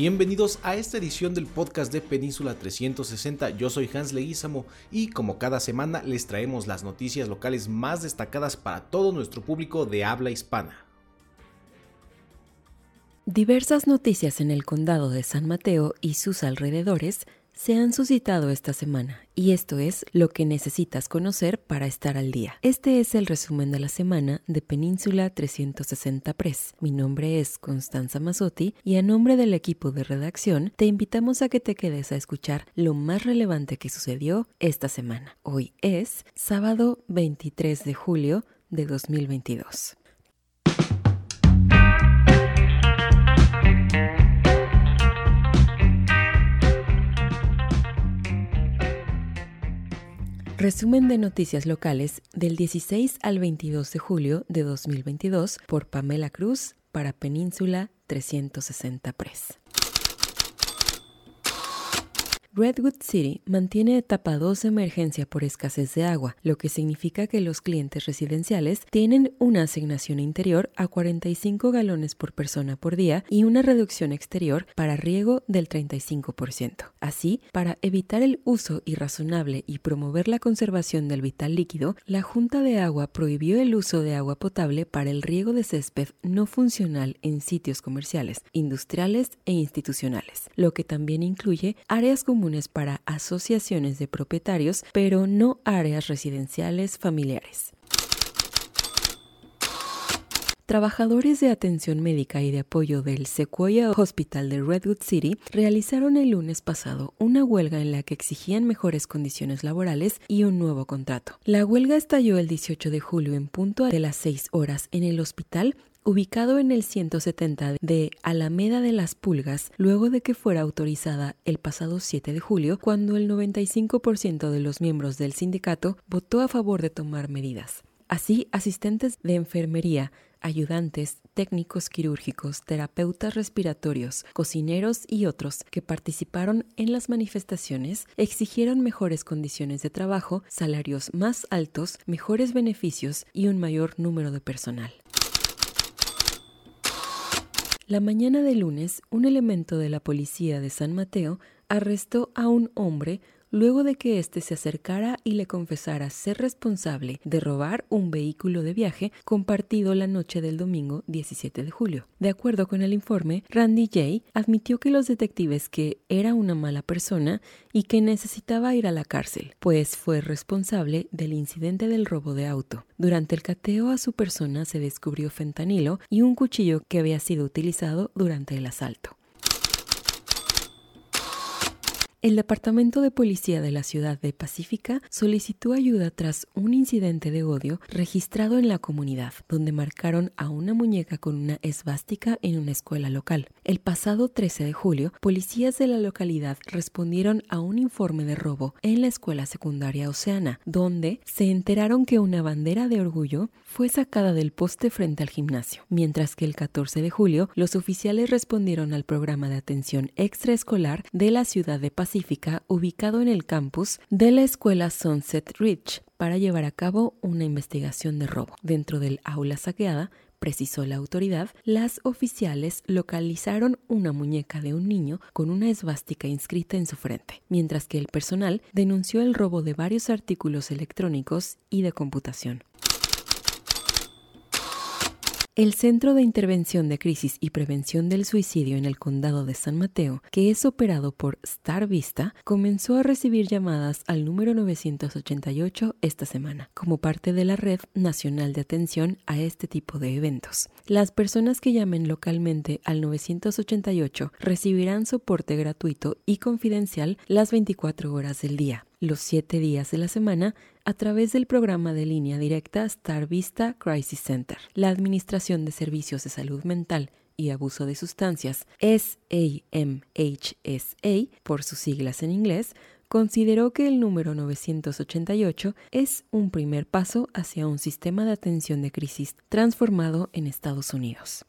Bienvenidos a esta edición del podcast de Península 360. Yo soy Hans Leguizamo y como cada semana les traemos las noticias locales más destacadas para todo nuestro público de habla hispana. Diversas noticias en el condado de San Mateo y sus alrededores se han suscitado esta semana y esto es lo que necesitas conocer para estar al día. Este es el resumen de la semana de Península 360 Press. Mi nombre es Constanza Mazzotti y a nombre del equipo de redacción te invitamos a que te quedes a escuchar lo más relevante que sucedió esta semana. Hoy es sábado 23 de julio de 2022. Resumen de noticias locales del 16 al 22 de julio de 2022 por Pamela Cruz para Península 360 Press. Redwood City mantiene etapa 2 de emergencia por escasez de agua, lo que significa que los clientes residenciales tienen una asignación interior a 45 galones por persona por día y una reducción exterior para riego del 35%. Así, para evitar el uso irrazonable y promover la conservación del vital líquido, la Junta de Agua prohibió el uso de agua potable para el riego de césped no funcional en sitios comerciales, industriales e institucionales, lo que también incluye áreas comunes para asociaciones de propietarios, pero no áreas residenciales familiares. Trabajadores de atención médica y de apoyo del Sequoia Hospital de Redwood City realizaron el lunes pasado una huelga en la que exigían mejores condiciones laborales y un nuevo contrato. La huelga estalló el 18 de julio en punto de las 6 horas en el hospital ubicado en el 170 de Alameda de las Pulgas, luego de que fuera autorizada el pasado 7 de julio, cuando el 95% de los miembros del sindicato votó a favor de tomar medidas. Así, asistentes de enfermería, ayudantes, técnicos quirúrgicos, terapeutas respiratorios, cocineros y otros que participaron en las manifestaciones exigieron mejores condiciones de trabajo, salarios más altos, mejores beneficios y un mayor número de personal. La mañana de lunes, un elemento de la policía de San Mateo arrestó a un hombre luego de que éste se acercara y le confesara ser responsable de robar un vehículo de viaje compartido la noche del domingo 17 de julio. De acuerdo con el informe, Randy Jay admitió que los detectives que era una mala persona y que necesitaba ir a la cárcel, pues fue responsable del incidente del robo de auto. Durante el cateo a su persona se descubrió fentanilo y un cuchillo que había sido utilizado durante el asalto. El Departamento de Policía de la ciudad de Pacífica solicitó ayuda tras un incidente de odio registrado en la comunidad, donde marcaron a una muñeca con una esvástica en una escuela local. El pasado 13 de julio, policías de la localidad respondieron a un informe de robo en la escuela secundaria Oceana, donde se enteraron que una bandera de orgullo fue sacada del poste frente al gimnasio, mientras que el 14 de julio los oficiales respondieron al programa de atención extraescolar de la ciudad de Pacífica ubicado en el campus de la escuela Sunset Ridge para llevar a cabo una investigación de robo. Dentro del aula saqueada, precisó la autoridad, las oficiales localizaron una muñeca de un niño con una esvástica inscrita en su frente, mientras que el personal denunció el robo de varios artículos electrónicos y de computación. El Centro de Intervención de Crisis y Prevención del Suicidio en el Condado de San Mateo, que es operado por Star Vista, comenzó a recibir llamadas al número 988 esta semana, como parte de la Red Nacional de Atención a este tipo de eventos. Las personas que llamen localmente al 988 recibirán soporte gratuito y confidencial las 24 horas del día los siete días de la semana a través del programa de línea directa Star Vista Crisis Center. La Administración de Servicios de Salud Mental y Abuso de Sustancias, SAMHSA por sus siglas en inglés, consideró que el número 988 es un primer paso hacia un sistema de atención de crisis transformado en Estados Unidos.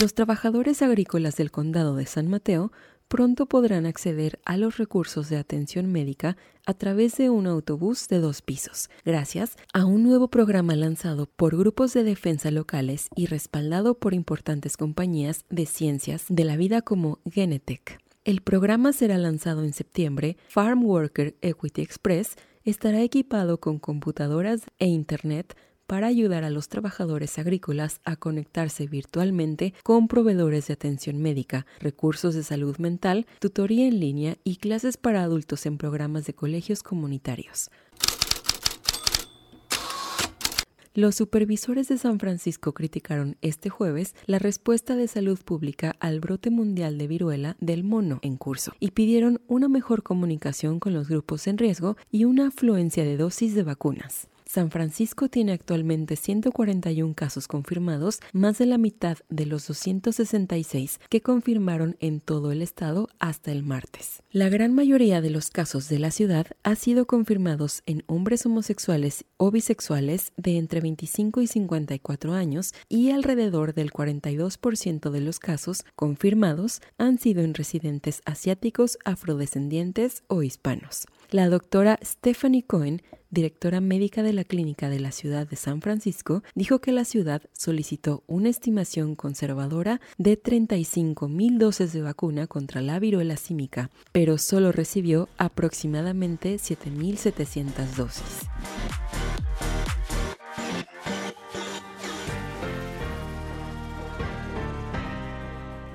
Los trabajadores agrícolas del condado de San Mateo pronto podrán acceder a los recursos de atención médica a través de un autobús de dos pisos, gracias a un nuevo programa lanzado por grupos de defensa locales y respaldado por importantes compañías de ciencias de la vida como Genetech. El programa será lanzado en septiembre. Farm Worker Equity Express estará equipado con computadoras e Internet para ayudar a los trabajadores agrícolas a conectarse virtualmente con proveedores de atención médica, recursos de salud mental, tutoría en línea y clases para adultos en programas de colegios comunitarios. Los supervisores de San Francisco criticaron este jueves la respuesta de salud pública al brote mundial de viruela del mono en curso y pidieron una mejor comunicación con los grupos en riesgo y una afluencia de dosis de vacunas. San Francisco tiene actualmente 141 casos confirmados, más de la mitad de los 266 que confirmaron en todo el estado hasta el martes. La gran mayoría de los casos de la ciudad ha sido confirmados en hombres homosexuales o bisexuales de entre 25 y 54 años y alrededor del 42% de los casos confirmados han sido en residentes asiáticos, afrodescendientes o hispanos. La doctora Stephanie Cohen directora médica de la clínica de la ciudad de San Francisco, dijo que la ciudad solicitó una estimación conservadora de 35 mil dosis de vacuna contra la viruela símica, pero solo recibió aproximadamente 7.700 dosis.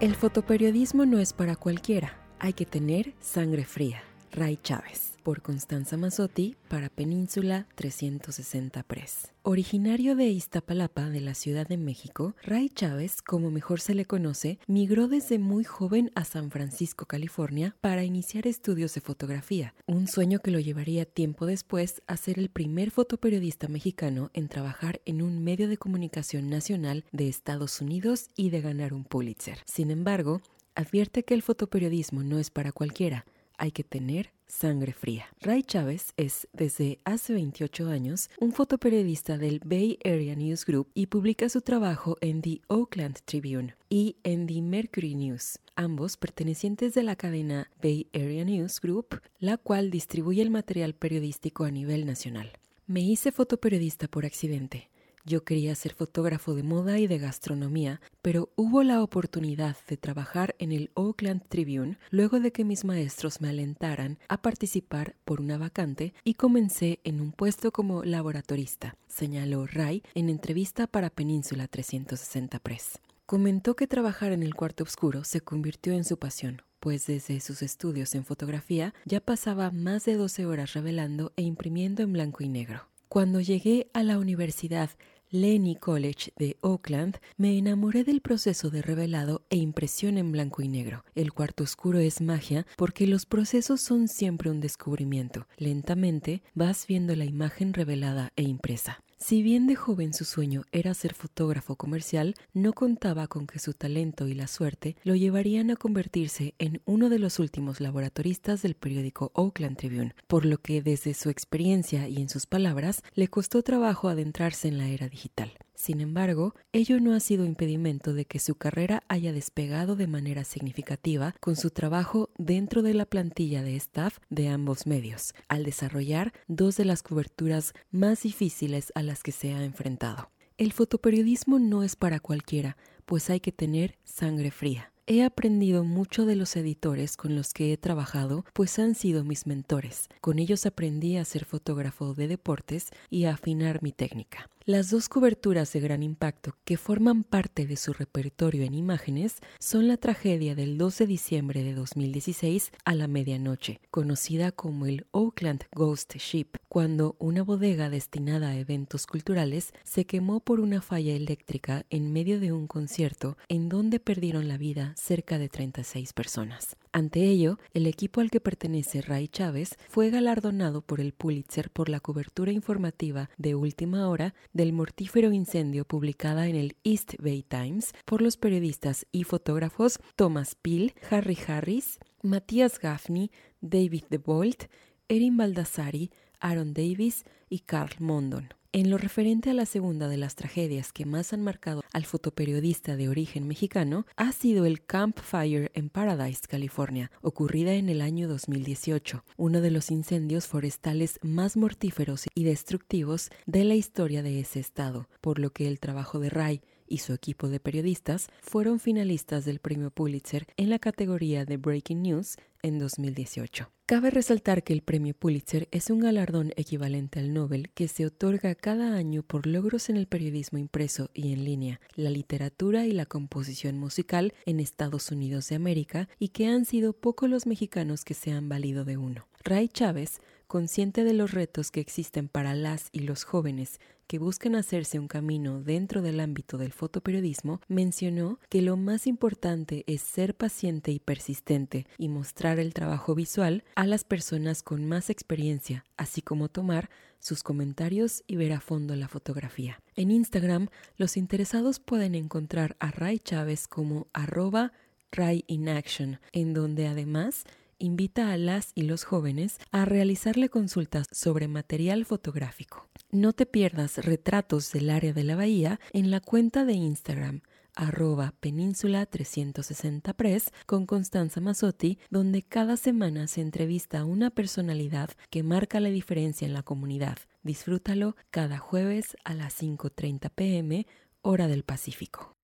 El fotoperiodismo no es para cualquiera, hay que tener sangre fría. Ray Chávez por Constanza Mazzotti para Península 360 Press. Originario de Iztapalapa, de la Ciudad de México, Ray Chávez, como mejor se le conoce, migró desde muy joven a San Francisco, California, para iniciar estudios de fotografía, un sueño que lo llevaría tiempo después a ser el primer fotoperiodista mexicano en trabajar en un medio de comunicación nacional de Estados Unidos y de ganar un Pulitzer. Sin embargo, advierte que el fotoperiodismo no es para cualquiera, hay que tener sangre fría. Ray Chávez es, desde hace 28 años, un fotoperiodista del Bay Area News Group y publica su trabajo en The Oakland Tribune y en The Mercury News, ambos pertenecientes de la cadena Bay Area News Group, la cual distribuye el material periodístico a nivel nacional. Me hice fotoperiodista por accidente. Yo quería ser fotógrafo de moda y de gastronomía, pero hubo la oportunidad de trabajar en el Oakland Tribune luego de que mis maestros me alentaran a participar por una vacante y comencé en un puesto como laboratorista, señaló Ray en entrevista para Península 360 Press. Comentó que trabajar en el cuarto oscuro se convirtió en su pasión, pues desde sus estudios en fotografía ya pasaba más de 12 horas revelando e imprimiendo en blanco y negro. Cuando llegué a la universidad Lenny College de Oakland, me enamoré del proceso de revelado e impresión en blanco y negro. El cuarto oscuro es magia porque los procesos son siempre un descubrimiento. Lentamente vas viendo la imagen revelada e impresa. Si bien de joven su sueño era ser fotógrafo comercial, no contaba con que su talento y la suerte lo llevarían a convertirse en uno de los últimos laboratoristas del periódico Oakland Tribune, por lo que desde su experiencia y en sus palabras le costó trabajo adentrarse en la era digital. Sin embargo, ello no ha sido impedimento de que su carrera haya despegado de manera significativa con su trabajo dentro de la plantilla de staff de ambos medios, al desarrollar dos de las coberturas más difíciles a las que se ha enfrentado. El fotoperiodismo no es para cualquiera, pues hay que tener sangre fría. He aprendido mucho de los editores con los que he trabajado, pues han sido mis mentores. Con ellos aprendí a ser fotógrafo de deportes y a afinar mi técnica. Las dos coberturas de gran impacto que forman parte de su repertorio en imágenes son la tragedia del 12 de diciembre de 2016 a la medianoche, conocida como el Oakland Ghost Ship, cuando una bodega destinada a eventos culturales se quemó por una falla eléctrica en medio de un concierto en donde perdieron la vida cerca de 36 personas. Ante ello, el equipo al que pertenece Ray Chávez fue galardonado por el Pulitzer por la cobertura informativa de última hora del mortífero incendio publicada en el East Bay Times por los periodistas y fotógrafos Thomas Peel, Harry Harris, Matías Gaffney, David DeBolt, Erin Baldassari, Aaron Davis y Carl Mondon. En lo referente a la segunda de las tragedias que más han marcado al fotoperiodista de origen mexicano, ha sido el Campfire en Paradise, California, ocurrida en el año 2018, uno de los incendios forestales más mortíferos y destructivos de la historia de ese estado, por lo que el trabajo de Ray y su equipo de periodistas fueron finalistas del premio Pulitzer en la categoría de Breaking News en 2018. Cabe resaltar que el premio Pulitzer es un galardón equivalente al Nobel que se otorga cada año por logros en el periodismo impreso y en línea, la literatura y la composición musical en Estados Unidos de América y que han sido pocos los mexicanos que se han valido de uno. Ray Chávez, consciente de los retos que existen para las y los jóvenes que buscan hacerse un camino dentro del ámbito del fotoperiodismo, mencionó que lo más importante es ser paciente y persistente y mostrar el trabajo visual a las personas con más experiencia, así como tomar sus comentarios y ver a fondo la fotografía. En Instagram, los interesados pueden encontrar a Ray Chávez como arroba Ray in Action, en donde además invita a las y los jóvenes a realizarle consultas sobre material fotográfico. No te pierdas retratos del área de la bahía en la cuenta de Instagram arroba península 360 press con Constanza Mazzotti, donde cada semana se entrevista a una personalidad que marca la diferencia en la comunidad. Disfrútalo cada jueves a las 5.30 pm, hora del Pacífico.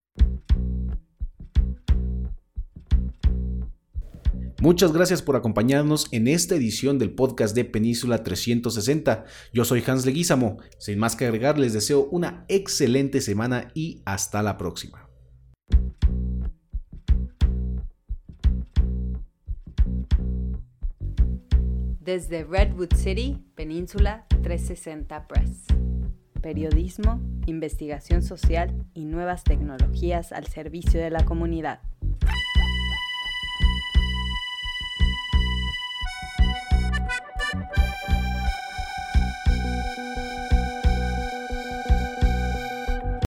Muchas gracias por acompañarnos en esta edición del podcast de Península 360. Yo soy Hans Leguízamo. Sin más que agregar, les deseo una excelente semana y hasta la próxima. Desde Redwood City, Península 360 Press. Periodismo, investigación social y nuevas tecnologías al servicio de la comunidad.